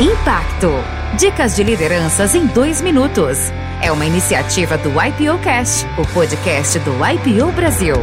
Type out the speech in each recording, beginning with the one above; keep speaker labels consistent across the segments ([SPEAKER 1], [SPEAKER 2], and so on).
[SPEAKER 1] Impacto. Dicas de lideranças em dois minutos. É uma iniciativa do IPO Cast, o podcast do IPO Brasil.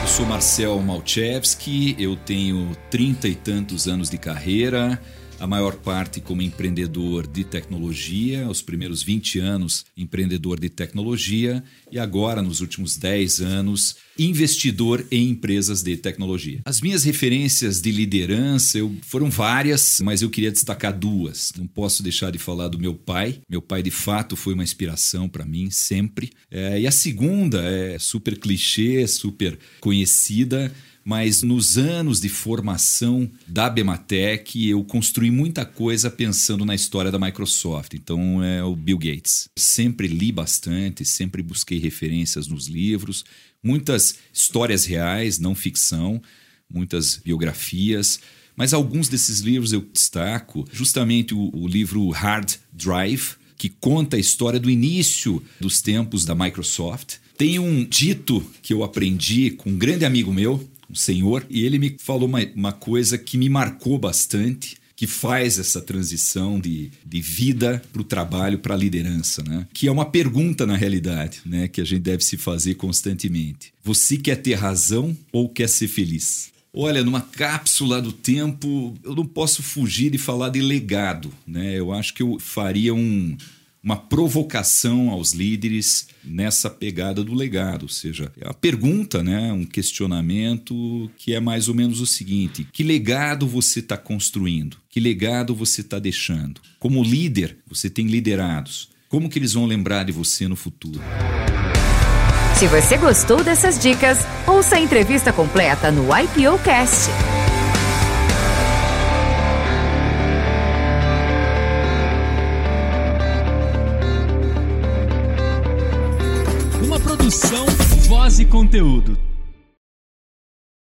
[SPEAKER 2] Eu sou Marcel Malchevski, eu tenho trinta e tantos anos de carreira a maior parte como empreendedor de tecnologia, os primeiros 20 anos empreendedor de tecnologia e agora, nos últimos 10 anos, investidor em empresas de tecnologia. As minhas referências de liderança eu, foram várias, mas eu queria destacar duas. Não posso deixar de falar do meu pai. Meu pai, de fato, foi uma inspiração para mim, sempre. É, e a segunda é super clichê, super conhecida mas nos anos de formação da Bematec eu construí muita coisa pensando na história da Microsoft. Então é o Bill Gates. Sempre li bastante, sempre busquei referências nos livros, muitas histórias reais, não ficção, muitas biografias. Mas alguns desses livros eu destaco, justamente o, o livro Hard Drive, que conta a história do início dos tempos da Microsoft. Tem um dito que eu aprendi com um grande amigo meu, um senhor, e ele me falou uma, uma coisa que me marcou bastante que faz essa transição de, de vida para o trabalho, para a liderança, né? Que é uma pergunta na realidade, né? Que a gente deve se fazer constantemente. Você quer ter razão ou quer ser feliz? Olha, numa cápsula do tempo, eu não posso fugir de falar de legado, né? Eu acho que eu faria um, uma provocação aos líderes nessa pegada do legado, ou seja, é a pergunta, né, um questionamento que é mais ou menos o seguinte: que legado você está construindo? Que legado você está deixando? Como líder, você tem liderados. Como que eles vão lembrar de você no futuro?
[SPEAKER 1] Se você gostou dessas dicas, ouça a entrevista completa no IPO Cast.
[SPEAKER 3] Produção, voz e conteúdo.